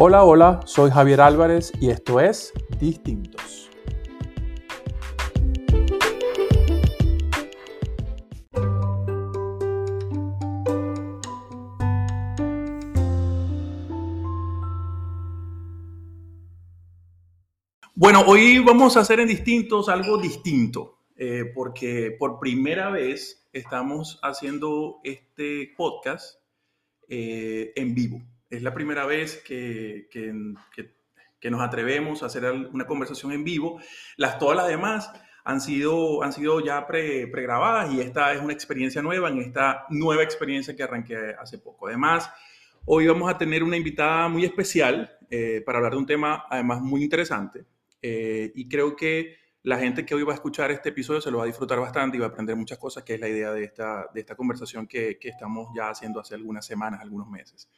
Hola, hola, soy Javier Álvarez y esto es Distintos. Bueno, hoy vamos a hacer en Distintos algo distinto, eh, porque por primera vez estamos haciendo este podcast eh, en vivo. Es la primera vez que, que, nos atrevemos a hacer una conversación en vivo. Las, todas las demás han sido, han sido ya pre, pregrabadas y esta es una experiencia nueva en esta nueva experiencia que arranqué hace poco. Además, hoy vamos a tener una invitada muy especial eh, para hablar de un tema además muy interesante eh, y creo que la gente que hoy va a escuchar este episodio se lo va a disfrutar bastante y va a aprender muchas cosas, que es la idea de esta, de esta conversación que, que estamos ya haciendo hace algunas semanas, algunos meses.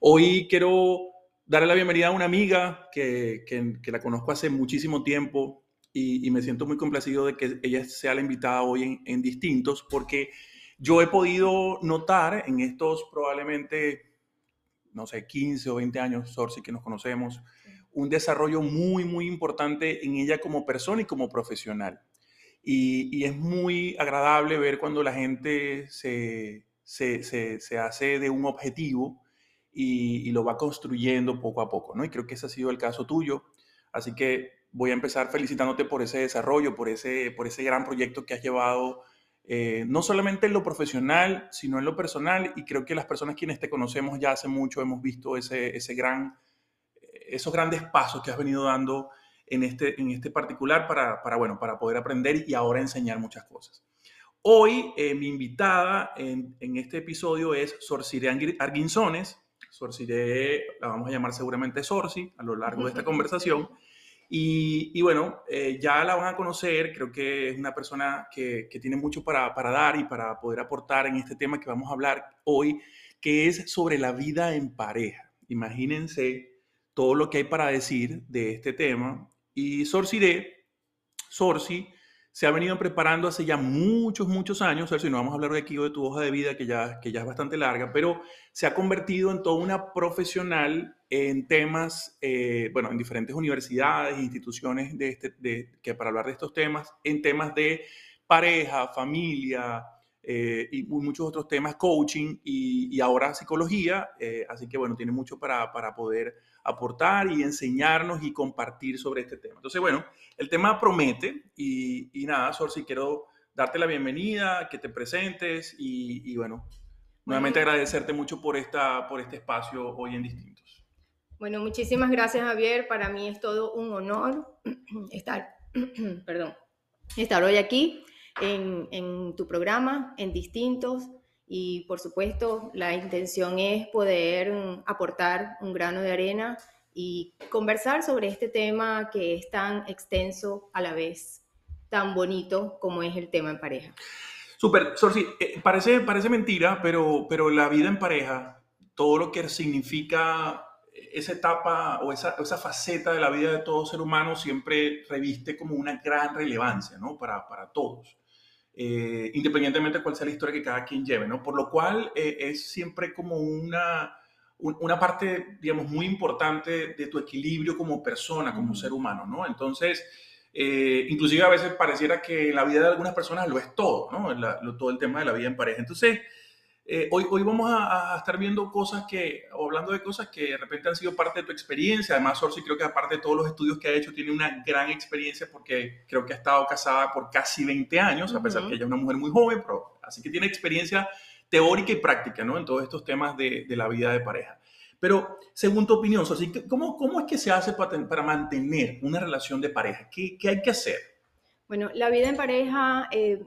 Hoy quiero darle la bienvenida a una amiga que, que, la conozco hace muchísimo tiempo y, me siento muy complacido de que ella sea la invitada hoy en, Distintos porque yo he podido notar en estos probablemente, no sé, 15 o 20 años, Sorsi, que nos conocemos, un desarrollo muy, muy importante en ella como persona y como profesional. Y, y es muy agradable ver cuando la gente se, se, se, se hace de un objetivo y, lo va construyendo poco a poco, ¿no? Y creo que ese ha sido el caso tuyo. Así que voy a empezar felicitándote por ese desarrollo, por ese, por ese gran proyecto que has llevado, eh, no solamente en lo profesional, sino en lo personal. Y creo que las personas quienes te conocemos ya hace mucho hemos visto ese, ese gran, esos grandes pasos que has venido dando en este, en este particular para, para, bueno, para poder aprender y ahora enseñar muchas cosas. Hoy eh, mi invitada en, este episodio es Sorcire Arguinzones. Sorciré, la vamos a llamar seguramente Sorci a lo largo de esta conversación. Y, bueno, eh, ya la van a conocer, creo que es una persona que, que tiene mucho para, para, dar y para poder aportar en este tema que vamos a hablar hoy, que es sobre la vida en pareja. Imagínense todo lo que hay para decir de este tema. Y Sorciré, Sorci, se ha venido preparando hace ya muchos, muchos años, si no vamos a hablar de aquí de tu hoja de vida, que ya, que ya es bastante larga, pero se ha convertido en toda una profesional en temas, eh, bueno, en diferentes universidades instituciones de este, de, que para hablar de estos temas, en temas de pareja, familia, eh, y muchos otros temas, coaching y, ahora psicología. Eh, así que bueno, tiene mucho para, para, poder aportar y enseñarnos y compartir sobre este tema. Entonces, bueno, el tema promete y, y nada, Sor, si quiero darte la bienvenida, que te presentes y, y bueno, nuevamente agradecerte mucho por, esta, por este espacio hoy en Distintos. Bueno, muchísimas gracias Javier. Para mí es todo un honor estar, perdón, estar hoy aquí en, tu programa, en distintos, y por supuesto la intención es poder mm, aportar un grano de arena y conversar sobre este tema que es tan extenso a la vez, tan bonito como es el tema en pareja. Súper, Sorsi, eh, parece, parece mentira, pero, pero la vida en pareja, todo lo que significa esa etapa o esa, esa faceta de la vida de todo ser humano siempre reviste como una gran relevancia, ¿no? Para, para todos. Eh, independientemente de cuál sea la historia que cada quien lleve, ¿no? Por lo cual eh, es siempre como una, una parte, digamos, muy importante de tu equilibrio como persona, como ser humano, ¿no? Entonces, eh, inclusive a veces pareciera que la vida de algunas personas lo es todo, ¿no? todo el tema de la vida en pareja. Entonces, eh, hoy, hoy vamos a, estar viendo cosas que, o hablando de cosas que de repente han sido parte de tu experiencia. Además, Sorsi creo que aparte de todos los estudios que ha hecho, tiene una gran experiencia porque creo que ha estado casada por casi 20 años, a pesar de que ella es una mujer muy joven, pero así que tiene experiencia teórica y práctica, ¿no? En todos estos temas de, de la vida de pareja. Pero, según tu opinión, Sorsi, ¿cómo, ¿cómo es que se hace para, para mantener una relación de pareja? ¿Qué, ¿Qué, hay que hacer? Bueno, la vida en pareja eh,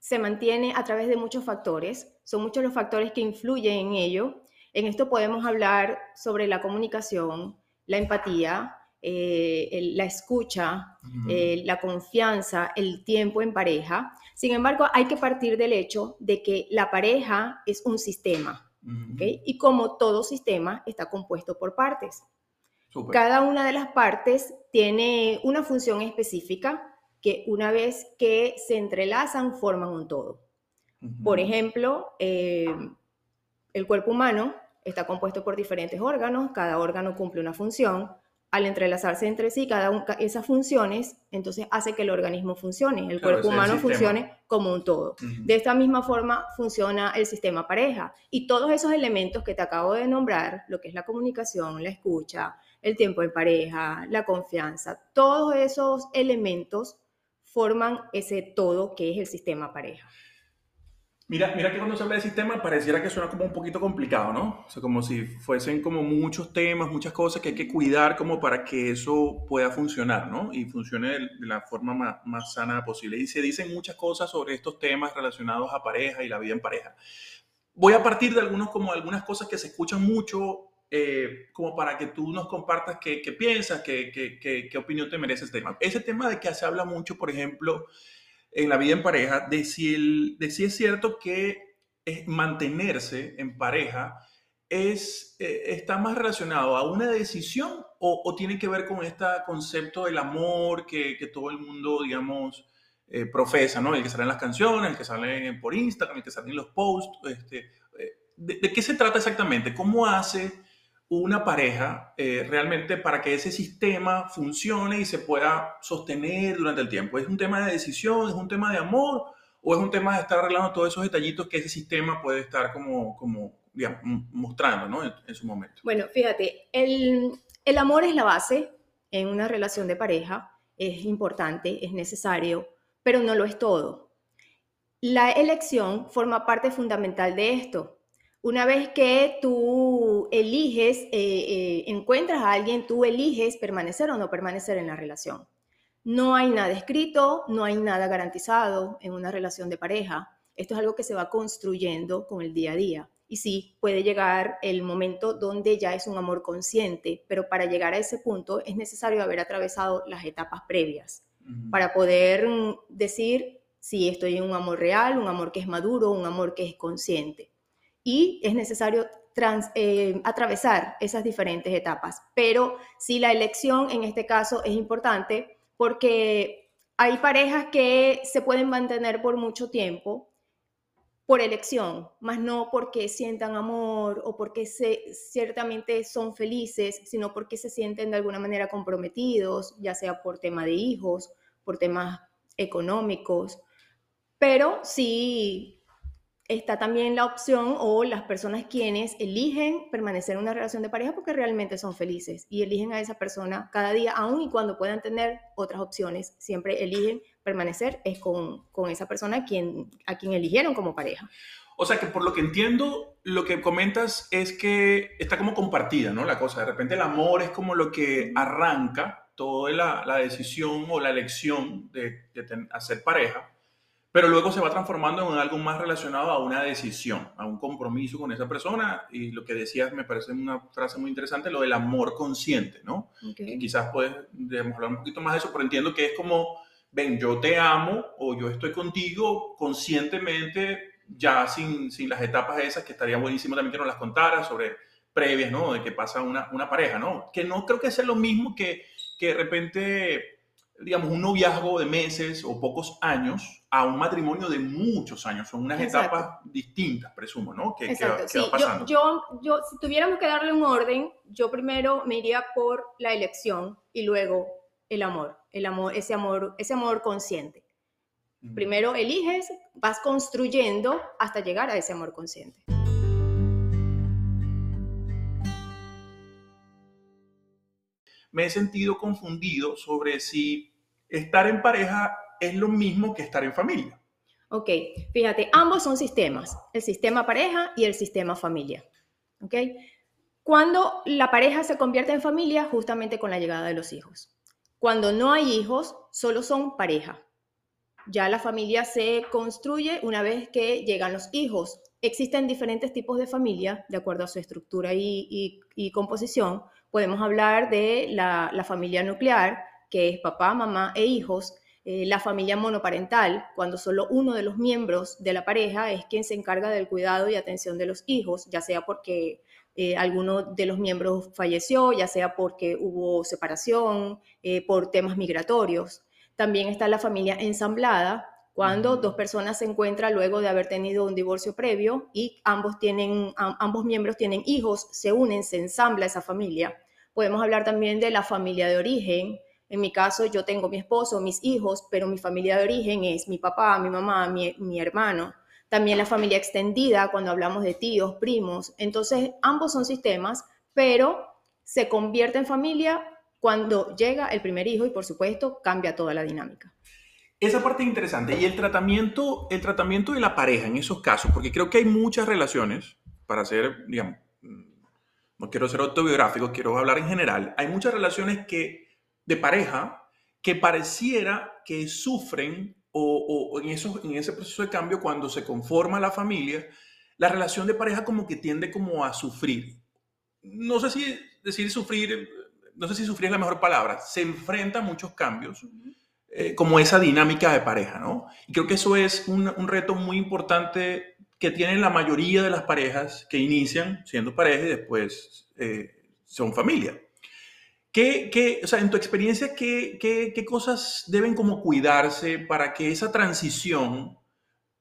se mantiene a través de muchos factores son muchos los factores que influyen en ello. En esto podemos hablar sobre la comunicación, la empatía, eh, la escucha, eh, la confianza, el tiempo en pareja. Sin embargo, hay que partir del hecho de que la pareja es un sistema, Y como todo sistema está compuesto por partes. Cada una de las partes tiene una función específica que una vez que se entrelazan forman un todo. Por ejemplo, eh, el cuerpo humano está compuesto por diferentes órganos, cada órgano cumple una función. Al entrelazarse entre sí cada una de esas funciones, entonces hace que el organismo funcione, el cuerpo humano funcione como un todo. De esta misma forma funciona el sistema pareja y todos esos elementos que te acabo de nombrar, lo que es la comunicación, la escucha, el tiempo en pareja, la confianza, todos esos elementos forman ese todo que es el sistema pareja. Mira, mira que cuando se habla de sistema pareciera que suena como un poquito complicado, ¿no? O sea, como si fuesen como muchos temas, muchas cosas que hay que cuidar como para que eso pueda funcionar, ¿no? Y funcione de, la forma más, más, sana posible. Y se dicen muchas cosas sobre estos temas relacionados a pareja y la vida en pareja. Voy a partir de algunos, como algunas cosas que se escuchan mucho, eh, como para que tú nos compartas qué, qué piensas, qué, qué, qué, opinión te merece este tema. Ese tema de que se habla mucho, por ejemplo, en la vida en pareja, de si, el, de si es cierto que mantenerse en pareja es, eh, está más relacionado a una decisión o, tiene que ver con este concepto del amor que, que todo el mundo, digamos, eh, profesa, ¿no? El que sale en las canciones, el que sale por Instagram, el que sale en los posts. Este, eh, de, de, qué se trata exactamente? ¿Cómo hace una pareja eh, realmente para que ese sistema funcione y se pueda sostener durante el tiempo? ¿Es un tema de decisión, es un tema de amor o es un tema de estar arreglando todos esos detallitos que ese sistema puede estar como, como mostrando ¿no? en, su momento? Bueno, fíjate, el, el amor es la base en una relación de pareja, es importante, es necesario, pero no lo es todo. La elección forma parte fundamental de esto. Una vez que tú eliges, eh, eh, encuentras a alguien, tú eliges permanecer o no permanecer en la relación. No hay nada escrito, no hay nada garantizado en una relación de pareja. Esto es algo que se va construyendo con el día a día. Y sí, puede llegar el momento donde ya es un amor consciente, pero para llegar a ese punto es necesario haber atravesado las etapas previas para poder decir si estoy en un amor real, un amor que es maduro, un amor que es consciente y es necesario eh, atravesar esas diferentes etapas. Pero sí, la elección en este caso es importante porque hay parejas que se pueden mantener por mucho tiempo por elección, más no porque sientan amor o porque se, ciertamente son felices, sino porque se sienten de alguna manera comprometidos, ya sea por tema de hijos, por temas económicos, pero sí está también la opción o las personas quienes eligen permanecer en una relación de pareja porque realmente son felices y eligen a esa persona cada día, aun y cuando puedan tener otras opciones, siempre eligen permanecer es con, con esa persona a quien, a quien eligieron como pareja. O sea que por lo que entiendo, lo que comentas es que está como compartida, ¿no? La cosa, de repente el amor es como lo que arranca toda la, la decisión o la elección de, de hacer pareja pero luego se va transformando en algo más relacionado a una decisión, a un compromiso con esa persona. Y lo que decías me parece una frase muy interesante, lo del amor consciente, ¿no? Que quizás puedes, hablar un poquito más de eso, pero entiendo que es como, ven, yo te amo o yo estoy contigo conscientemente, ya sin, sin las etapas esas, que estaría buenísimo también que nos las contaras sobre previas, ¿no? De que pasa una, una pareja, ¿no? Que no creo que sea lo mismo que, que de repente digamos, un noviazgo de meses o pocos años a un matrimonio de muchos años. Son unas etapas distintas, presumo, ¿no? Que, Exacto. sí. pasando. Yo, yo, si tuviéramos que darle un orden, yo primero me iría por la elección y luego el amor, el amor, ese amor, ese amor consciente. Primero eliges, vas construyendo hasta llegar a ese amor consciente. Me he sentido confundido sobre si estar en pareja es lo mismo que estar en familia. Ok, fíjate, ambos son sistemas, el sistema pareja y el sistema familia. Ok, cuando la pareja se convierte en familia, justamente con la llegada de los hijos. Cuando no hay hijos, solo son pareja. Ya la familia se construye una vez que llegan los hijos. Existen diferentes tipos de familia, de acuerdo a su estructura y, composición. Podemos hablar de la familia nuclear, que es papá, mamá e hijos, eh, la familia monoparental, cuando solo uno de los miembros de la pareja es quien se encarga del cuidado y atención de los hijos, ya sea porque eh, alguno de los miembros falleció, ya sea porque hubo separación, eh, por temas migratorios. También está la familia ensamblada, cuando dos personas se encuentran luego de haber tenido un divorcio previo y ambos, tienen, ambos miembros tienen hijos, se unen, se ensambla esa familia. Podemos hablar también de la familia de origen. En mi caso, yo tengo mi esposo, mis hijos, pero mi familia de origen es mi papá, mi mamá, mi, hermano. También la familia extendida, cuando hablamos de tíos, primos. Entonces, ambos son sistemas, pero se convierte en familia cuando llega el primer hijo y, por supuesto, cambia toda la dinámica. Esa parte es interesante. Y el tratamiento, el tratamiento de la pareja en esos casos, porque creo que hay muchas relaciones, para hacer, digamos, no quiero ser autobiográfico, quiero hablar en general, hay muchas relaciones que, de pareja que pareciera que sufren o, en, eso, en ese proceso de cambio, cuando se conforma la familia, la relación de pareja como que tiende como a sufrir. No sé si decir sufrir, no sé si sufrir es la mejor palabra, se enfrenta a muchos cambios eh, como esa dinámica de pareja, ¿no? Y creo que eso es un, reto muy importante que tienen la mayoría de las parejas que inician siendo pareja y después eh, son familia. ¿Qué, qué, o sea, en tu experiencia, ¿qué, qué, qué cosas deben como cuidarse para que esa transición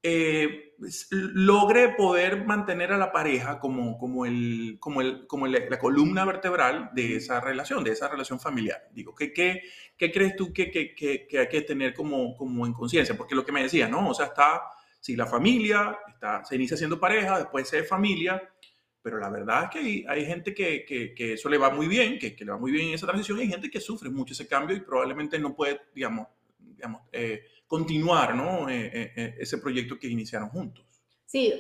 eh, logre poder mantener a la pareja como, como, el, como, el, como la columna vertebral de esa relación, de esa relación familiar. Digo, ¿qué, qué, qué crees tú que, que, que, hay que tener como, como en conciencia? Porque lo que me decías, ¿no? O sea, está, si la familia está, se inicia siendo pareja, después se es familia, pero la verdad es que hay, hay gente que, que, eso le va muy bien, que, le va muy bien en esa transición, y hay gente que sufre mucho ese cambio y probablemente no puede, digamos, digamos eh, continuar ¿no? Eh, eh, eh, ese proyecto que iniciaron juntos. Sí,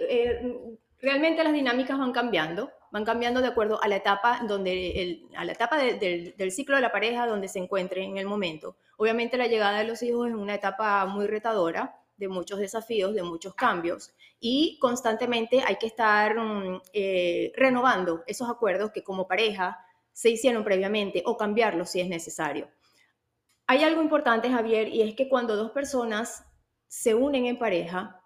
realmente las dinámicas van cambiando, van cambiando de acuerdo a la etapa, donde el, a la etapa del, del ciclo de la pareja donde se encuentre en el momento. Obviamente la llegada de los hijos es una etapa muy retadora, de muchos desafíos, de muchos cambios y constantemente hay que estar mm, renovando esos acuerdos que como pareja se hicieron previamente o cambiarlos si es necesario. Hay algo importante, Javier, y es que cuando dos personas se unen en pareja,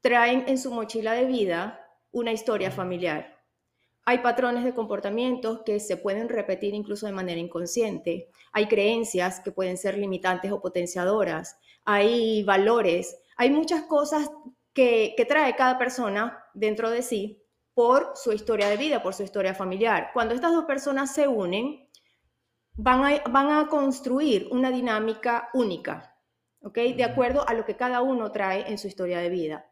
traen en su mochila de vida una historia familiar. Hay patrones de comportamientos que se pueden repetir incluso de manera inconsciente. Hay creencias que pueden ser limitantes o potenciadoras. Hay valores. Hay muchas cosas que, que trae cada persona dentro de sí por su historia de vida, por su historia familiar. Cuando estas dos personas se unen, van a, construir una dinámica única, ¿ok? De acuerdo a lo que cada uno trae en su historia de vida.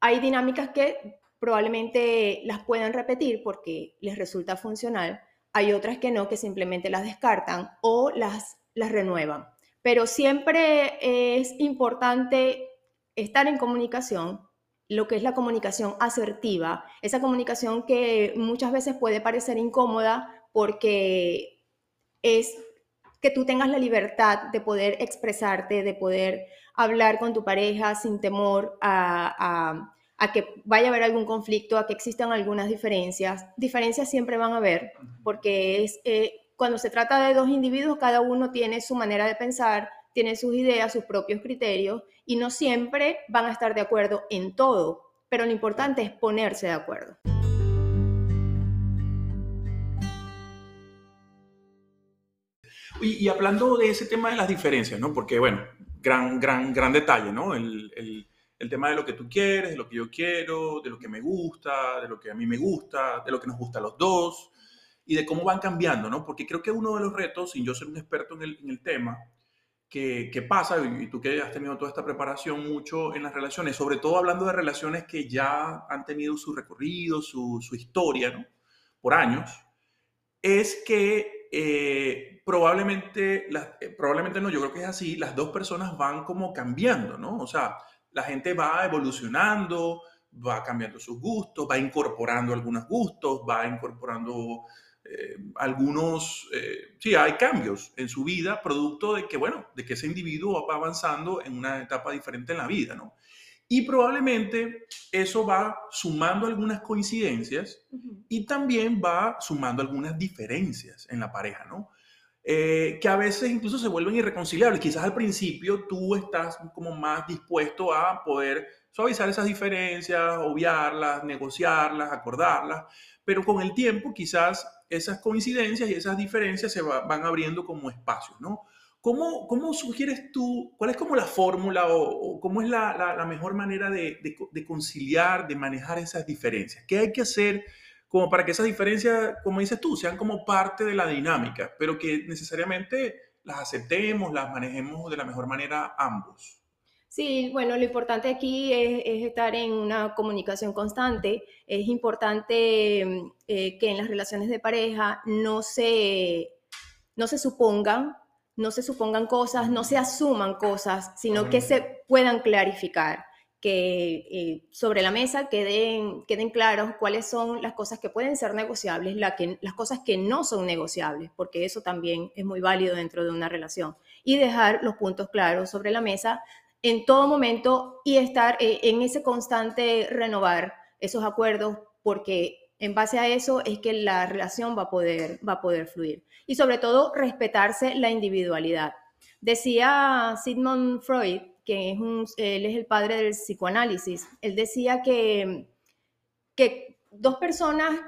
Hay dinámicas que probablemente las puedan repetir porque les resulta funcional, hay otras que no, que simplemente las descartan o las, las renuevan. Pero siempre es importante estar en comunicación, lo que es la comunicación asertiva, esa comunicación que muchas veces puede parecer incómoda porque es que tú tengas la libertad de poder expresarte, de poder hablar con tu pareja sin temor a, que vaya a haber algún conflicto, a que existan algunas diferencias. Diferencias siempre van a haber, porque es, eh, cuando se trata de dos individuos, cada uno tiene su manera de pensar, tiene sus ideas, sus propios criterios, y no siempre van a estar de acuerdo en todo, pero lo importante es ponerse de acuerdo. Y, hablando de ese tema de las diferencias, ¿no? Porque, bueno, gran, gran, gran detalle, ¿no? El, el, el, tema de lo que tú quieres, de lo que yo quiero, de lo que me gusta, de lo que a mí me gusta, de lo que nos gusta a los dos y de cómo van cambiando, ¿no? Porque creo que uno de los retos, sin yo ser un experto en el, en el tema, que, que, pasa, y tú que has tenido toda esta preparación mucho en las relaciones, sobre todo hablando de relaciones que ya han tenido su recorrido, su, su historia, ¿no? Por años, es que eh, probablemente, eh, probablemente no, yo creo que es así, las dos personas van como cambiando, ¿no? O sea, la gente va evolucionando, va cambiando sus gustos, va incorporando algunos gustos, va incorporando eh, algunos, sí, hay cambios en su vida, producto de que, bueno, de que ese individuo va avanzando en una etapa diferente en la vida, ¿no? Y probablemente eso va sumando algunas coincidencias y también va sumando algunas diferencias en la pareja, ¿no? Eh, que a veces incluso se vuelven irreconciliables. Quizás al principio tú estás como más dispuesto a poder suavizar esas diferencias, obviarlas, negociarlas, acordarlas, pero con el tiempo quizás esas coincidencias y esas diferencias se van abriendo como espacios, ¿no? ¿cómo, ¿cómo, sugieres tú, cuál es como la fórmula o, cómo es la, la, mejor manera de, de, conciliar, de manejar esas diferencias? ¿Qué hay que hacer como para que esas diferencias, como dices tú, sean como parte de la dinámica, pero que necesariamente las aceptemos, las manejemos de la mejor manera ambos? Sí, bueno, lo importante aquí es, estar en una comunicación constante. Es importante mm, eh, que en las relaciones de pareja no se, no se supongan, no se supongan cosas, no se asuman cosas, sino que se puedan clarificar, que eh, sobre la mesa queden, queden claros cuáles son las cosas que pueden ser negociables, que, las cosas que no son negociables, porque eso también es muy válido dentro de una relación. Y dejar los puntos claros sobre la mesa en todo momento y estar eh, en ese constante renovar esos acuerdos porque en base a eso es que la relación va a poder, va a poder fluir. Y sobre todo, respetarse la individualidad. Decía Sigmund Freud, que es un, él es el padre del psicoanálisis, él decía que, que dos personas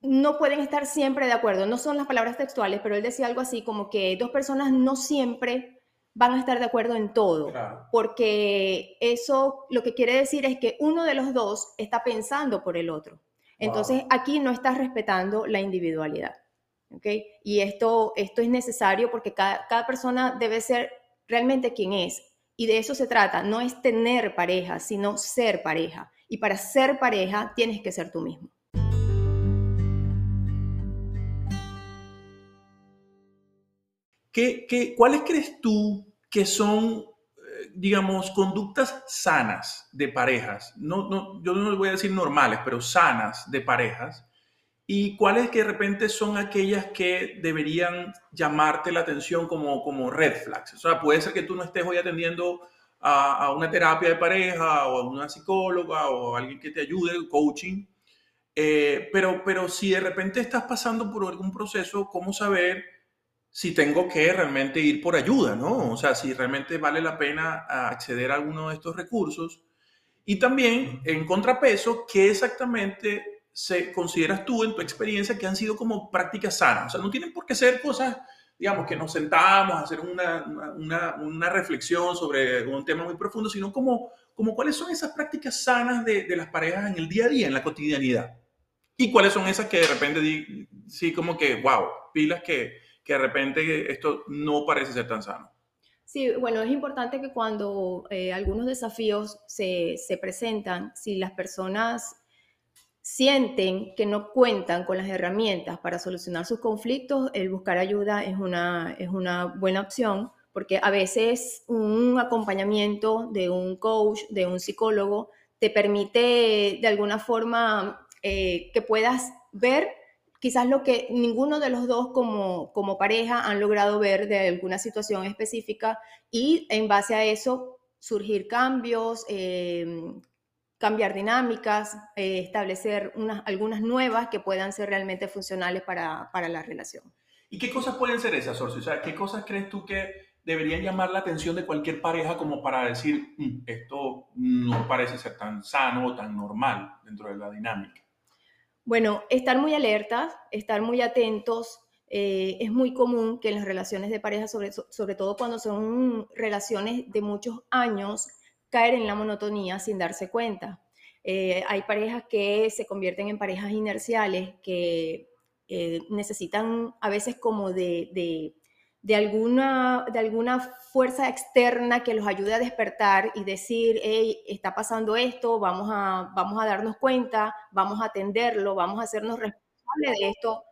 no pueden estar siempre de acuerdo, no son las palabras textuales, pero él decía algo así como que dos personas no siempre van a estar de acuerdo en todo, porque eso lo que quiere decir es que uno de los dos está pensando por el otro. Entonces aquí no estás respetando la individualidad. ¿okay? Y esto, esto es necesario porque cada, cada persona debe ser realmente quien es. Y de eso se trata, no es tener pareja, sino ser pareja. Y para ser pareja tienes que ser tú mismo. ¿Qué, cuáles crees tú que son, eh, digamos, conductas sanas de parejas? No, no, yo no les voy a decir normales, pero sanas de parejas. ¿Y cuáles que de repente son aquellas que deberían llamarte la atención como, como red flags? O sea, puede ser que tú no estés hoy atendiendo a, a una terapia de pareja o a una psicóloga o a alguien que te ayude, coaching, eh, pero, pero si de repente estás pasando por algún proceso, ¿cómo saber si tengo que realmente ir por ayuda, ¿no? O sea, si realmente vale la pena acceder a alguno de estos recursos. Y también, en contrapeso, ¿qué exactamente se consideras tú en tu experiencia que han sido como prácticas sanas? O sea, no tienen por qué ser cosas, digamos, que nos sentamos a hacer una, una, una reflexión sobre un tema muy profundo, sino como, como cuáles son esas prácticas sanas de, de las parejas en el día a día, en la cotidianidad. Y cuáles son esas que de repente, sí, como que, wow, pilas que, que de repente esto no parece ser tan sano. Sí, bueno, es importante que cuando eh, algunos desafíos se, se, presentan, si las personas sienten que no cuentan con las herramientas para solucionar sus conflictos, el buscar ayuda es una, es una buena opción, porque a veces un acompañamiento de un coach, de un psicólogo, te permite de alguna forma eh, que puedas ver quizás lo que ninguno de los dos como, como pareja han logrado ver de alguna situación específica y en base a eso surgir cambios, em, cambiar dinámicas, eh, establecer unas, algunas nuevas que puedan ser realmente funcionales para, para, la relación. ¿Y qué cosas pueden ser esas, Sorcio? O sea, ¿qué cosas crees tú que deberían llamar la atención de cualquier pareja como para decir, mm, esto no parece ser tan sano o tan normal dentro de la dinámica? Bueno, estar muy alertas, estar muy atentos. Eh, es muy común que en las relaciones de pareja, sobre, todo cuando son relaciones de muchos años, caer en la monotonía sin darse cuenta. Eh, hay parejas que se convierten en parejas inerciales, que eh, necesitan a veces como de alguna, de alguna fuerza externa que los ayude a despertar y decir, hey, está pasando esto, vamos a, vamos a darnos cuenta, vamos a atenderlo, vamos a hacernos responsables de esto,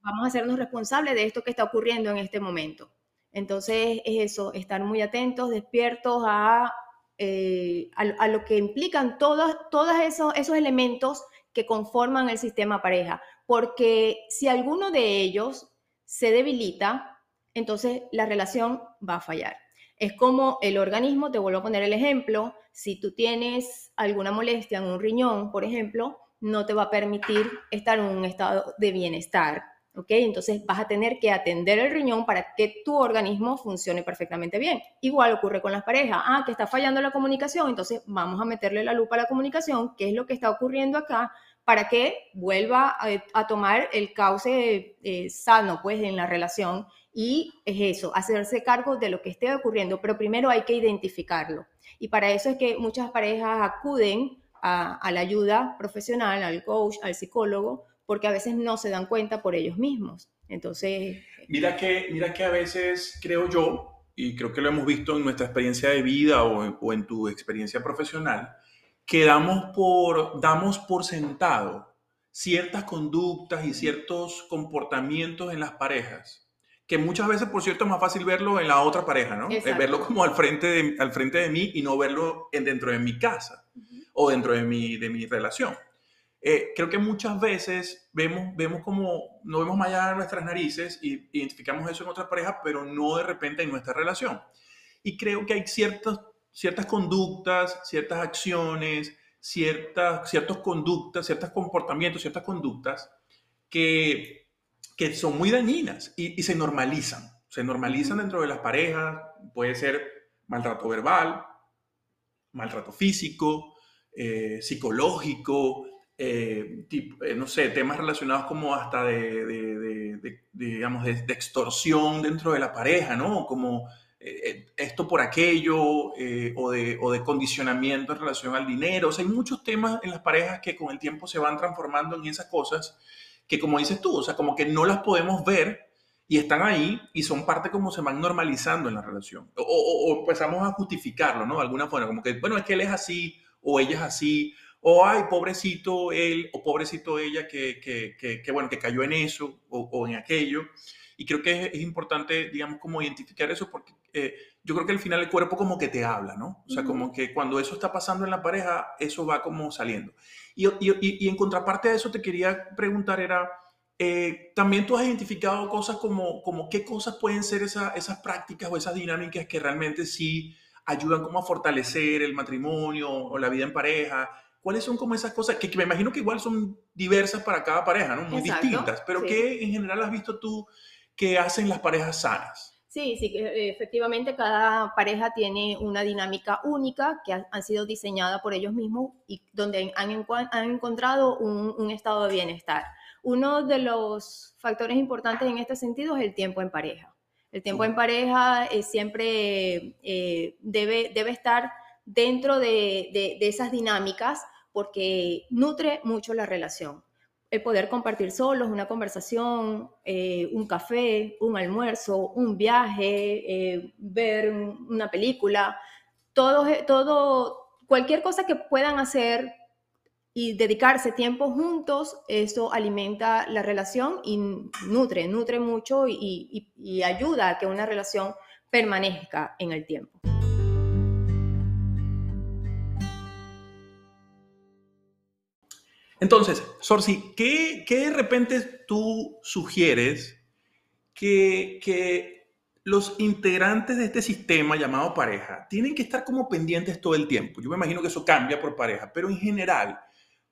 vamos a hacernos responsables de esto que está ocurriendo en este momento. Entonces es eso, estar muy atentos, despiertos a, eh, a, lo que implican todos, todos esos, esos elementos que conforman el sistema pareja, porque si alguno de ellos se debilita, entonces la relación va a fallar. Es como el organismo, te vuelvo a poner el ejemplo, si tú tienes alguna molestia en un riñón, por ejemplo, no te va a permitir estar en un estado de bienestar. ¿ok? Entonces vas a tener que atender el riñón para que tu organismo funcione perfectamente bien. Igual ocurre con las parejas. Ah, que está fallando la comunicación, entonces vamos a meterle la lupa a la comunicación, qué es lo que está ocurriendo acá, para que vuelva a, tomar el cauce eh, sano pues en la relación Y es eso, hacerse cargo de lo que esté ocurriendo, pero primero hay que identificarlo. Y para eso es que muchas parejas acuden a, la ayuda profesional, al coach, al psicólogo, porque a veces no se dan cuenta por ellos mismos. Entonces... Mira que, mira que a veces creo yo, y creo que lo hemos visto en nuestra experiencia de vida o en, o en tu experiencia profesional, que damos por, damos por sentado ciertas conductas y ciertos comportamientos en las parejas que muchas veces, por cierto, es más fácil verlo en la otra pareja, ¿no? Es verlo como al frente, de, al frente de mí y no verlo en, dentro de mi casa o dentro de mi, de mi relación. Eh, creo que muchas veces vemos, vemos como, no vemos más allá de nuestras narices y identificamos eso en otras parejas, pero no de repente en nuestra relación. Y creo que hay ciertas, ciertas conductas, ciertas acciones, ciertas, ciertas conductas, ciertos comportamientos, ciertas conductas que que son muy dañinas y, se normalizan. Se normalizan dentro de las parejas, puede ser maltrato verbal, maltrato físico, eh, psicológico, eh, eh, no sé, temas relacionados como hasta de, digamos, de, extorsión dentro de la pareja, ¿no? Como esto por aquello, o, de, o de condicionamiento en relación al dinero. O sea, hay muchos temas en las parejas que con el tiempo se van transformando en esas cosas que como dices tú, o sea, como que no las podemos ver y están ahí y son parte como se van normalizando en la relación. O, empezamos a justificarlo, ¿no? De alguna forma, como que, bueno, es que él es así o ella es así, o ay, pobrecito él o pobrecito ella que, que, que, bueno, que cayó en eso o, en aquello. Y creo que es, importante, digamos, como identificar eso porque eh, yo creo que al final el cuerpo como que te habla, ¿no? O sea, como que cuando eso está pasando en la pareja, eso va como saliendo. Y, y, y en contraparte de eso te quería preguntar era, eh, también tú has identificado cosas como, como qué cosas pueden ser esas prácticas o esas dinámicas que realmente sí ayudan como a fortalecer el matrimonio o la vida en pareja. ¿Cuáles son como esas cosas que, me imagino que igual son diversas para cada pareja, ¿no? Muy distintas, pero ¿qué en general has visto tú que hacen las parejas sanas? Sí, sí, efectivamente cada pareja tiene una dinámica única que han sido diseñada por ellos mismos y donde han, han encontrado un, estado de bienestar. Uno de los factores importantes en este sentido es el tiempo en pareja. El tiempo en pareja eh, siempre eh, debe, debe estar dentro de, de esas dinámicas porque nutre mucho la relación el poder compartir solos una conversación, eh, un café, un almuerzo, un viaje, eh, ver una película, todo, todo, cualquier cosa que puedan hacer y dedicarse tiempo juntos, eso alimenta la relación y nutre, nutre mucho y ayuda a que una relación permanezca en el tiempo. Entonces, Sorsi, ¿qué, de repente tú sugieres que, que los integrantes de este sistema llamado pareja tienen que estar como pendientes todo el tiempo? Yo me imagino que eso cambia por pareja, pero en general,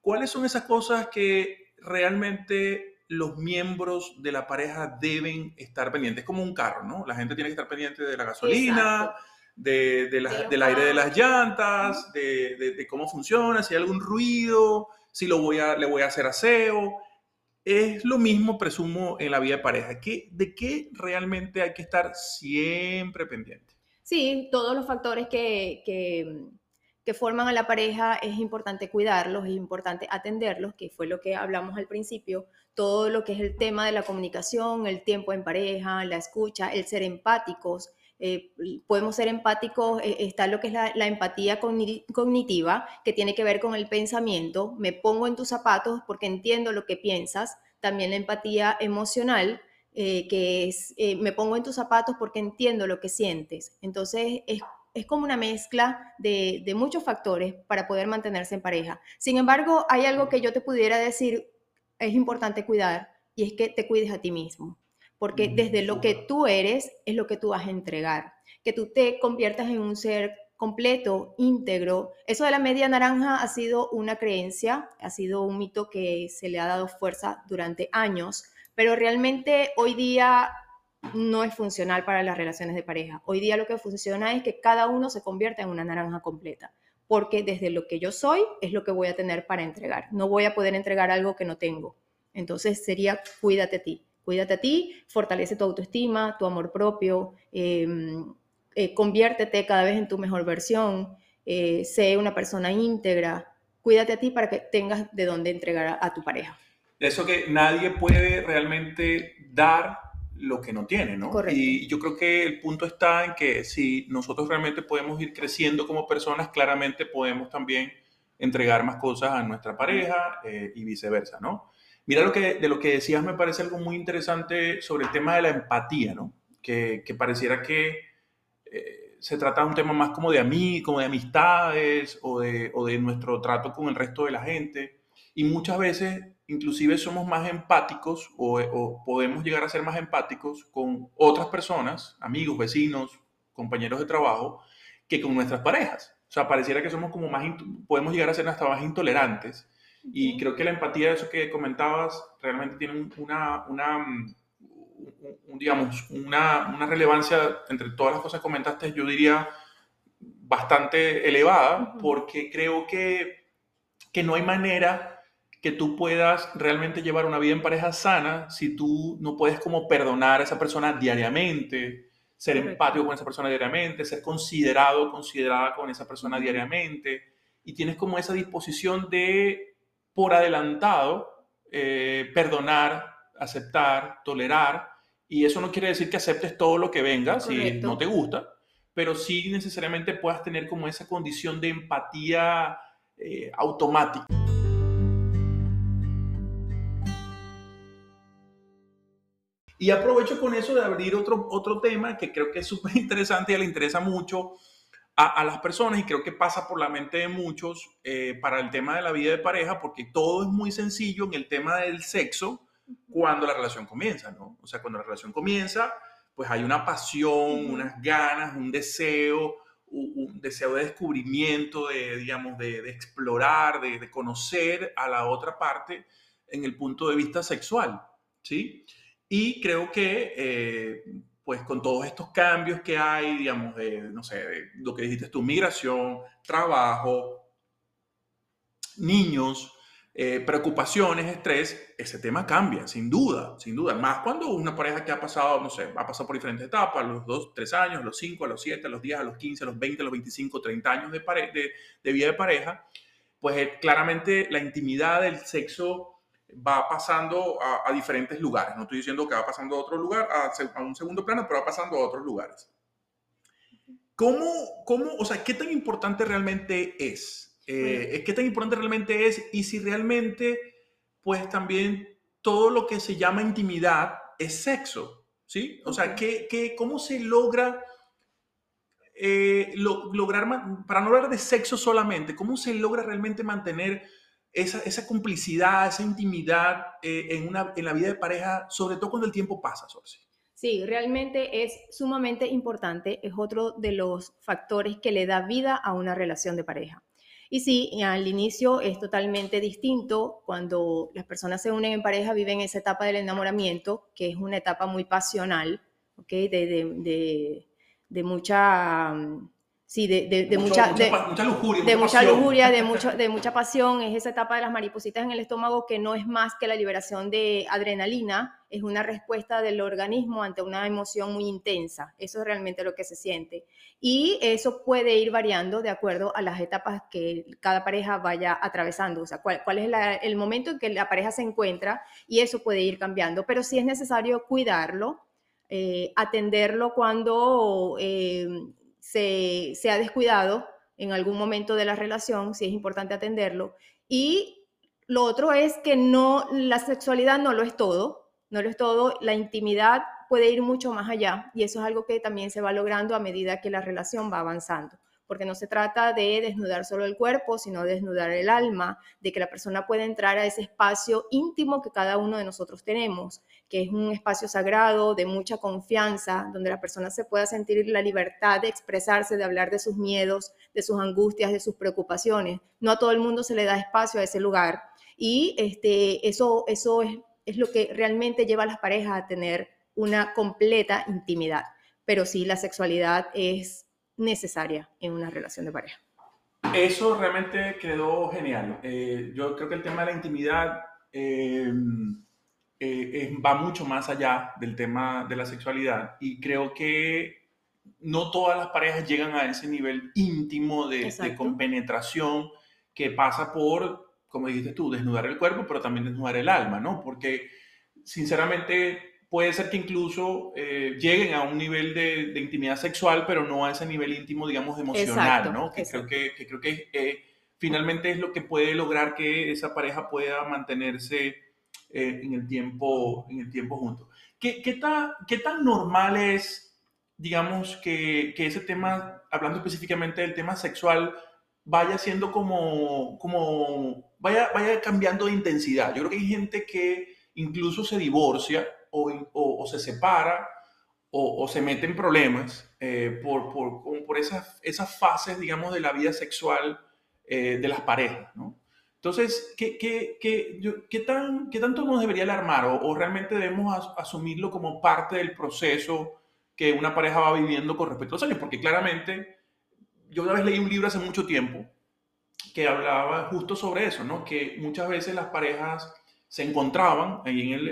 ¿cuáles son esas cosas que realmente los miembros de la pareja deben estar pendientes? Es como un carro, ¿no? La gente tiene que estar pendiente de la gasolina, de, del aire de las llantas, de, de, cómo funciona, si hay algún ruido, si lo voy a, le voy a hacer aseo. Es lo mismo, presumo, en la vida de pareja. ¿Qué, ¿De qué realmente hay que estar siempre pendiente? Sí, todos los factores que, que, que forman a la pareja es importante cuidarlos, es importante atenderlos, que fue lo que hablamos al principio. Todo lo que es el tema de la comunicación, el tiempo en pareja, la escucha, el ser empáticos, eh, podemos ser empáticos, eh, está lo que es la, empatía cognitiva, que tiene que ver con el pensamiento, me pongo en tus zapatos porque entiendo lo que piensas, también la empatía emocional, eh, que es me pongo en tus zapatos porque entiendo lo que sientes. Entonces es, como una mezcla de, de muchos factores para poder mantenerse en pareja. Sin embargo, hay algo que yo te pudiera decir, es importante cuidar, y es que te cuides a ti mismo porque desde lo que tú eres es lo que tú vas a entregar, que tú te conviertas en un ser completo, íntegro. Eso de la media naranja ha sido una creencia, ha sido un mito que se le ha dado fuerza durante años, pero realmente hoy día no es funcional para las relaciones de pareja. Hoy día lo que funciona es que cada uno se convierta en una naranja completa, porque desde lo que yo soy es lo que voy a tener para entregar. No voy a poder entregar algo que no tengo. Entonces sería cuídate a ti Cuídate a ti, fortalece tu autoestima, tu amor propio, em, eh, conviértete cada vez en tu mejor versión, eh, sé una persona íntegra, cuídate a ti para que tengas de dónde entregar a, tu pareja. Eso que nadie puede realmente dar lo que no tiene, ¿no? Correcto. Y yo creo que el punto está en que si nosotros realmente podemos ir creciendo como personas, claramente podemos también entregar más cosas a nuestra pareja eh, y viceversa, ¿no? Mira lo que de lo que decías me parece algo muy interesante sobre el tema de la empatía, ¿no? Que, pareciera que eh, se trata de un tema más como de mí, como de amistades o de, o de nuestro trato con el resto de la gente. Y muchas veces inclusive somos más empáticos o, o, podemos llegar a ser más empáticos con otras personas, amigos, vecinos, compañeros de trabajo, que con nuestras parejas. O sea, pareciera que somos como más, podemos llegar a ser hasta más intolerantes. Y creo que la empatía, eso que comentabas, realmente tiene una, una mm, digamos, una, una, relevancia entre todas las cosas que comentaste, yo diría bastante elevada, porque creo que, que no hay manera que tú puedas realmente llevar una vida en pareja sana si tú no puedes como perdonar a esa persona diariamente, ser empático con esa persona diariamente, ser considerado, considerada con esa persona diariamente, y tienes como esa disposición de, por adelantado, eh, perdonar, aceptar, tolerar, y eso no quiere decir que aceptes todo lo que venga si no te gusta, pero sí necesariamente puedas tener como esa condición de empatía eh, automática. Y aprovecho con eso de abrir otro, otro tema que creo que es súper interesante y le interesa mucho a, las personas y creo que pasa por la mente de muchos eh, para el tema de la vida de pareja, porque todo es muy sencillo en el tema del sexo cuando la relación comienza, ¿no? O sea, cuando la relación comienza, pues hay una pasión, unas ganas, un deseo, un, deseo de descubrimiento, de, digamos, de, explorar, de, conocer a la otra parte en el punto de vista sexual, ¿sí? Y creo que, eh, pues con todos estos cambios que hay, digamos, de, no sé, de lo que dijiste tu migración, trabajo, niños, eh, preocupaciones, estrés, ese tema cambia, sin duda, sin duda. Más cuando una pareja que ha pasado, no sé, ha pasado por diferentes etapas, los 2, 3 años, los 5, a los 7, a los 10, a los 15, a los 20, a los 25, 30 años de, de, de vida de pareja, pues eh, claramente la intimidad del sexo va pasando a, diferentes lugares. No estoy diciendo que va pasando a otro lugar, a, a, un segundo plano, pero va pasando a otros lugares. ¿Cómo, cómo, o sea, qué tan importante realmente es eh, ¿Qué tan importante realmente es? Y si realmente, pues también todo lo que se llama intimidad es sexo, ¿sí? O sea, ¿qué, qué, cómo se logra eh, lograr, para no hablar de sexo solamente, cómo se logra realmente mantener esa, esa complicidad, esa intimidad eh, en, una, en la vida de pareja, sobre todo cuando el tiempo pasa, Sorsi? Sí, realmente es sumamente importante, es otro de los factores que le da vida a una relación de pareja. Y sí, al inicio es totalmente distinto cuando las personas se unen en pareja, viven esa etapa del enamoramiento, que es una etapa muy pasional, ¿ok? De, de, de, de mucha Sí, de, de, mucha, mucha, lujuria. De mucha, lujuria, de, mucho, de mucha pasión. Es esa etapa de las maripositas en el estómago que no es más que la liberación de adrenalina, es una respuesta del organismo ante una emoción muy intensa. Eso es realmente lo que se siente. Y eso puede ir variando de acuerdo a las etapas que cada pareja vaya atravesando. O sea, cuál, cuál es el momento en que la pareja se encuentra y eso puede ir cambiando. Pero sí es necesario cuidarlo, eh, atenderlo cuando... Eh, se, ha descuidado en algún momento de la relación, si es importante atenderlo. Y lo otro es que no, la sexualidad no lo es todo, no lo es todo, la intimidad puede ir mucho más allá y eso es algo que también se va logrando a medida que la relación va avanzando porque no se trata de desnudar solo el cuerpo, sino de desnudar el alma, de que la persona pueda entrar a ese espacio íntimo que cada uno de nosotros tenemos, que es un espacio sagrado, de mucha confianza, donde la persona se pueda sentir la libertad de expresarse, de hablar de sus miedos, de sus angustias, de sus preocupaciones. No a todo el mundo se le da espacio a ese lugar y este, eso, eso es, es lo que realmente lleva a las parejas a tener una completa intimidad. Pero sí, la sexualidad es necesaria en una relación de pareja. Eso realmente quedó genial. Eh, yo creo que el tema de la intimidad eh, eh, va mucho más allá del tema de la sexualidad y creo que no todas las parejas llegan a ese nivel íntimo de, de compenetración que pasa por, como dijiste tú, desnudar el cuerpo, pero también desnudar el alma, ¿no? Porque sinceramente puede ser que incluso eh, lleguen a un nivel de, intimidad sexual, pero no a ese nivel íntimo, digamos, emocional, ¿no? Que creo que, creo que eh, finalmente es lo que puede lograr que esa pareja pueda mantenerse eh, en, el tiempo, en el tiempo juntos. ¿Qué, qué, tan, ¿Qué tan normal es, digamos, que, que ese tema, hablando específicamente del tema sexual, vaya siendo como, como vaya, vaya cambiando de intensidad. Yo creo que hay gente que incluso se divorcia o, o, se separa o, o, se mete en problemas eh, por, por, por esas, esas fases, digamos, de la vida sexual eh, de las parejas, ¿no? Entonces, ¿qué, qué, qué, qué, tan, ¿qué tanto nos debería alarmar o, o realmente debemos asumirlo como parte del proceso que una pareja va viviendo con respecto a los años? Porque claramente yo una vez leí un libro hace mucho tiempo que hablaba justo sobre eso, ¿no? Que muchas veces las parejas se encontraban ahí en el,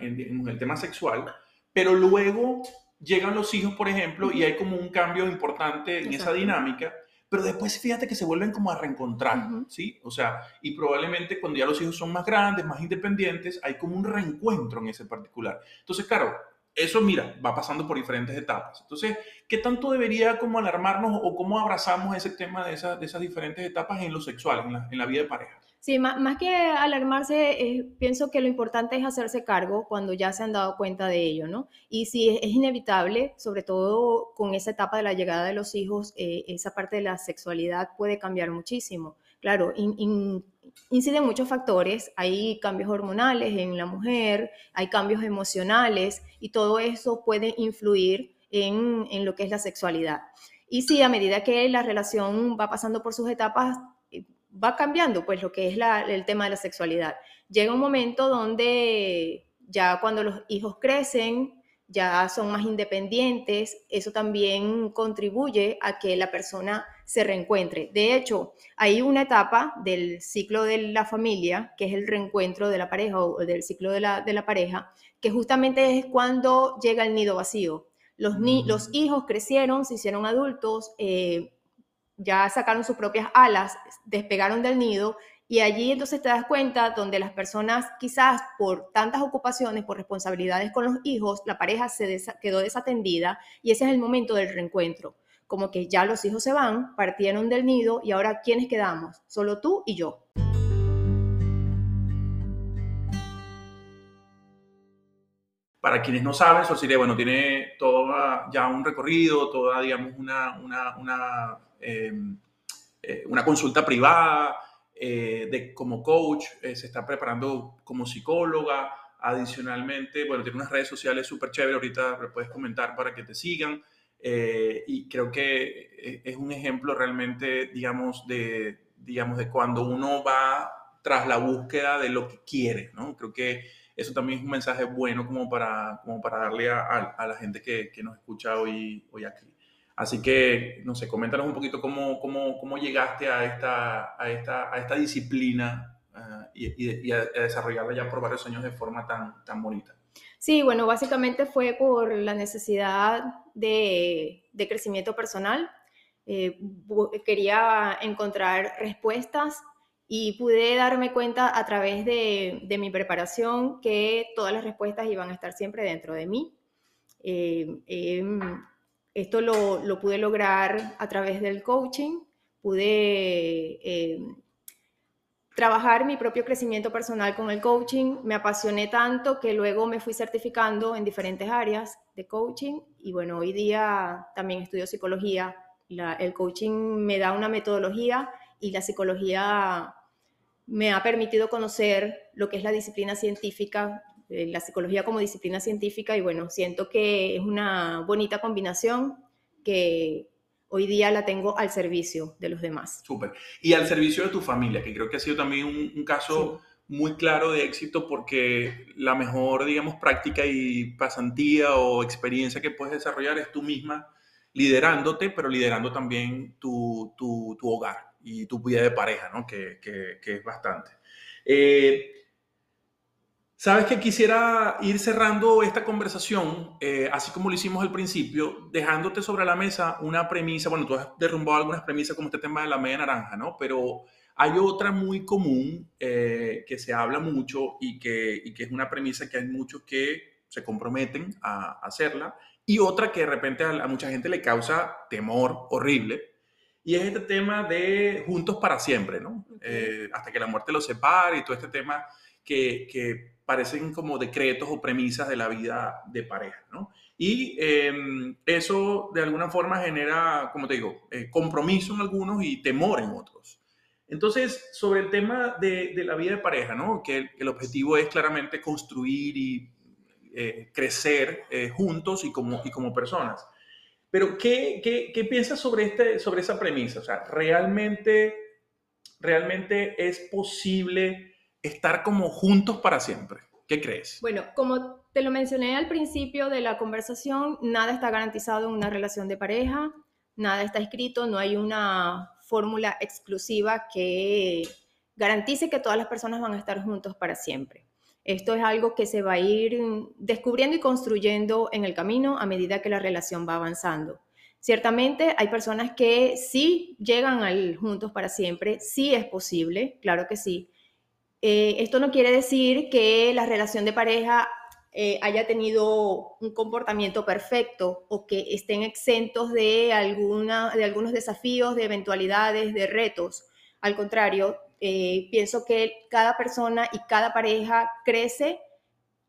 en el, tema sexual, pero luego llegan los hijos, por ejemplo, y hay como un cambio importante en esa dinámica, pero después fíjate que se vuelven como a reencontrar, ¿sí? O sea, y probablemente cuando ya los hijos son más grandes, más independientes, hay como un reencuentro en ese particular. Entonces, claro, eso, mira, va pasando por diferentes etapas. Entonces, ¿qué tanto debería como alarmarnos o cómo abrazamos ese tema de, esas, de esas diferentes etapas en lo sexual, en la, en la vida de pareja? Sí, más, que alarmarse, pienso que lo importante es hacerse cargo cuando ya se han dado cuenta de ello, ¿no? Y si es, inevitable, sobre todo con esa etapa de la llegada de los hijos, eh, esa parte de la sexualidad puede cambiar muchísimo. Claro, inciden muchos factores, hay cambios hormonales en la mujer, hay cambios emocionales y todo eso puede influir en, en lo que es la sexualidad. Y sí, a medida que la relación va pasando por sus etapas, va cambiando pues lo que es el tema de la sexualidad. Llega un momento donde ya cuando los hijos crecen, ya son más independientes, eso también contribuye a que la persona se reencuentre. De hecho, hay una etapa del ciclo de la familia, que es el reencuentro de la pareja o del ciclo de la, de la pareja, que justamente es cuando llega el nido vacío. Los, ni, los mm. hijos crecieron, se hicieron adultos, eh, ya sacaron sus propias alas, despegaron del nido y allí entonces te das cuenta donde las personas quizás por tantas ocupaciones, por responsabilidades con los hijos, la pareja se quedó desatendida y ese es el momento del reencuentro. Como que ya los hijos se van, partieron del nido y ahora ¿quiénes quedamos? Solo tú y yo. Para quienes no saben, Sociedad, bueno, tiene todo ya un recorrido, toda, digamos, una, una, una Em, eh, una consulta privada, eh, de, como coach, eh, se está preparando como psicóloga. Adicionalmente, bueno, tiene unas redes sociales súper chéveres, ahorita le puedes comentar para que te sigan. y creo que es un ejemplo realmente, digamos, de, digamos, de cuando uno va tras la búsqueda de lo que quiere, ¿no? Creo que eso también es un mensaje bueno como para, como para darle a, a, la gente que, que, nos escucha hoy, hoy aquí. Así que, no sé, coméntanos un poquito cómo, cómo, cómo llegaste a esta, a esta, a esta disciplina uh, y, y, a, desarrollarla ya por varios años de forma tan, tan bonita. Sí, bueno, básicamente fue por la necesidad de, de crecimiento personal. Eh, quería encontrar respuestas y pude darme cuenta a través de, mi preparación que todas las respuestas iban a estar siempre dentro de mí. Eh, eh, esto lo, pude lograr a través del coaching, pude eh, trabajar mi propio crecimiento personal con el coaching, me apasioné tanto que luego me fui certificando en diferentes áreas de coaching y bueno, hoy día también estudio psicología. el coaching me da una metodología y la psicología me ha permitido conocer lo que es la disciplina científica eh, la psicología como disciplina científica y bueno, siento que es una bonita combinación que hoy día la tengo al servicio de los demás. Súper. Y al servicio de tu familia, que creo que ha sido también un, caso muy claro de éxito porque la mejor, digamos, práctica y pasantía o experiencia que puedes desarrollar es tú misma liderándote, pero liderando también tu, tu, tu hogar y tu vida de pareja, ¿no? Que, que, es bastante. Eh, Sabes que quisiera ir cerrando esta conversación, eh, así como lo hicimos al principio, dejándote sobre la mesa una premisa. Bueno, tú has derrumbado algunas premisas como este tema de la media naranja, ¿no? Pero hay otra muy común eh, que se habla mucho y que, que, es una premisa que hay muchos que se comprometen a hacerla y otra que de repente a, mucha gente le causa temor horrible y es este tema de juntos para siempre, ¿no? Eh, hasta que la muerte los separe y todo este tema que, que, parecen como decretos o premisas de la vida de pareja, ¿no? Y em, eso de alguna forma genera, como te digo, eh, compromiso en algunos y temor en otros. Entonces, sobre el tema de, de la vida de pareja, ¿no? Que el, objetivo es claramente construir y eh, crecer eh, juntos y como, y como personas. Pero, ¿qué, piensas sobre, este, sobre esa premisa? O sea, ¿realmente, ¿realmente es posible estar como juntos para siempre? ¿Qué crees? Bueno, como te lo mencioné al principio de la conversación, nada está garantizado en una relación de pareja, nada está escrito, no hay una fórmula exclusiva que garantice que todas las personas van a estar juntos para siempre. Esto es algo que se va a ir descubriendo y construyendo en el camino a medida que la relación va avanzando. Ciertamente hay personas que sí llegan al juntos para siempre, sí es posible, claro que sí. Eh, esto no quiere decir que la relación de pareja eh, haya tenido un comportamiento perfecto o que estén exentos de, alguna, de algunos desafíos, de eventualidades, de retos. Al contrario, eh, pienso que cada persona y cada pareja crece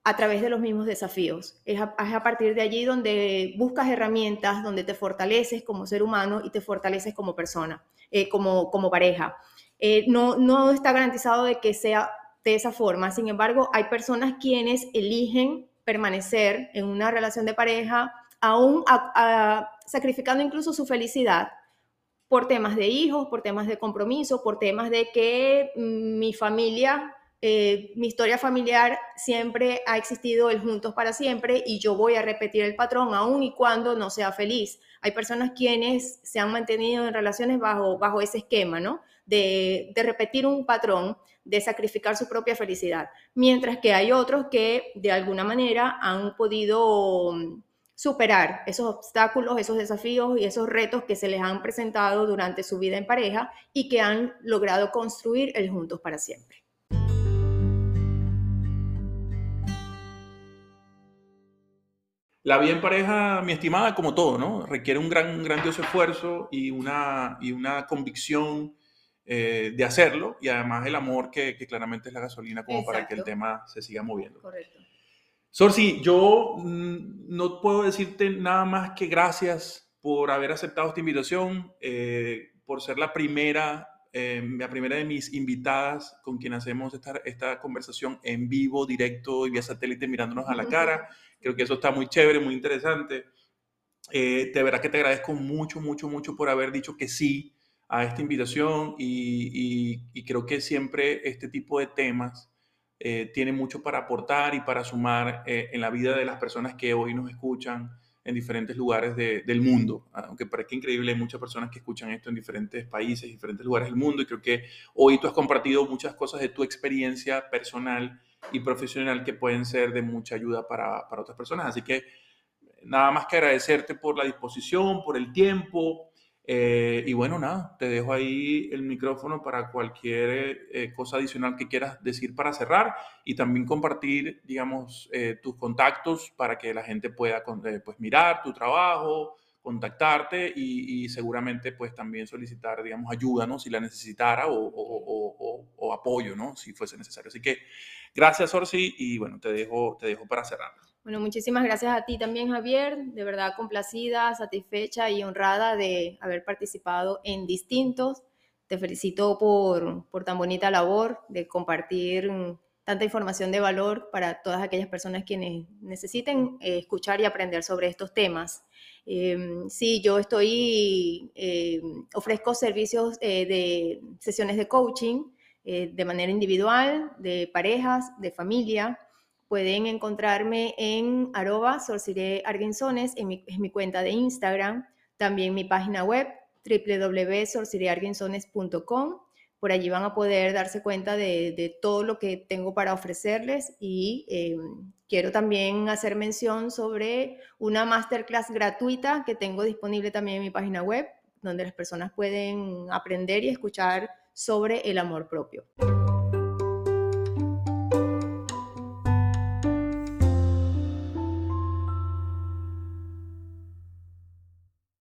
a través de los mismos desafíos. Es a, partir de allí donde buscas herramientas, donde te fortaleces como ser humano y te fortaleces como persona, eh, como, como pareja. no, no está garantizado de que sea de esa forma. Sin embargo, hay personas quienes eligen permanecer en una relación de pareja, aún sacrificando incluso su felicidad por temas de hijos, por temas de compromiso, por temas de que mi familia, eh, mi historia familiar siempre ha existido el juntos para siempre y yo voy a repetir el patrón aún y cuando no sea feliz. Hay personas quienes se han mantenido en relaciones bajo, bajo ese esquema, ¿no? De, de repetir un patrón de sacrificar su propia felicidad, mientras que hay otros que de alguna manera han podido superar esos obstáculos, esos desafíos y esos retos que se les han presentado durante su vida en pareja y que han logrado construir el juntos para siempre. La vida en pareja, mi estimada, como todo, ¿no? Requiere un gran, grandioso esfuerzo y una, y una convicción eh, de hacerlo y además el amor que, claramente es la gasolina como para que el tema se siga moviendo. Correcto. Sorsi, yo mm, no puedo decirte nada más que gracias por haber aceptado esta invitación, eh, por ser la primera, eh, la primera de mis invitadas con quien hacemos esta, esta conversación en vivo, directo y vía satélite mirándonos a la cara. Creo que eso está muy chévere, muy interesante. de verdad que te agradezco mucho, mucho, mucho por haber dicho que sí a esta invitación y, creo que siempre este tipo de temas eh, tiene mucho para aportar y para sumar eh, en la vida de las personas que hoy nos escuchan en diferentes lugares del mundo. Aunque parezca increíble, hay muchas personas que escuchan esto en diferentes países, diferentes lugares del mundo y creo que hoy tú has compartido muchas cosas de tu experiencia personal y profesional que pueden ser de mucha ayuda para, para otras personas. Así que nada más que agradecerte por la disposición, por el tiempo. Eh, y bueno, nada, te dejo ahí el micrófono para cualquier eh, cosa adicional que quieras decir para cerrar y también compartir, digamos, eh, tus contactos para que la gente pueda pues, mirar tu trabajo, contactarte y, seguramente pues también solicitar, digamos, ayuda, ¿no? Si la necesitara o, o, o, apoyo, ¿no? Si fuese necesario. Así que gracias, Orsi, y bueno, te dejo, te dejo para cerrar. Bueno, muchísimas gracias a ti también, Javier. De verdad complacida, satisfecha y honrada de haber participado en distintos. Te felicito por, por tan bonita labor de compartir tanta información de valor para todas aquellas personas quienes necesiten eh, escuchar y aprender sobre estos temas. Em, sí, yo estoy, eh, ofrezco servicios eh, de sesiones de coaching de manera individual, de parejas, de familia, Pueden encontrarme en arroba sorcirearguinsones, en mi, cuenta de Instagram, también mi página web www.sorcirearguinsones.com. Por allí van a poder darse cuenta de, todo lo que tengo para ofrecerles y em, quiero también hacer mención sobre una masterclass gratuita que tengo disponible también en mi página web, donde las personas pueden aprender y escuchar sobre el amor propio.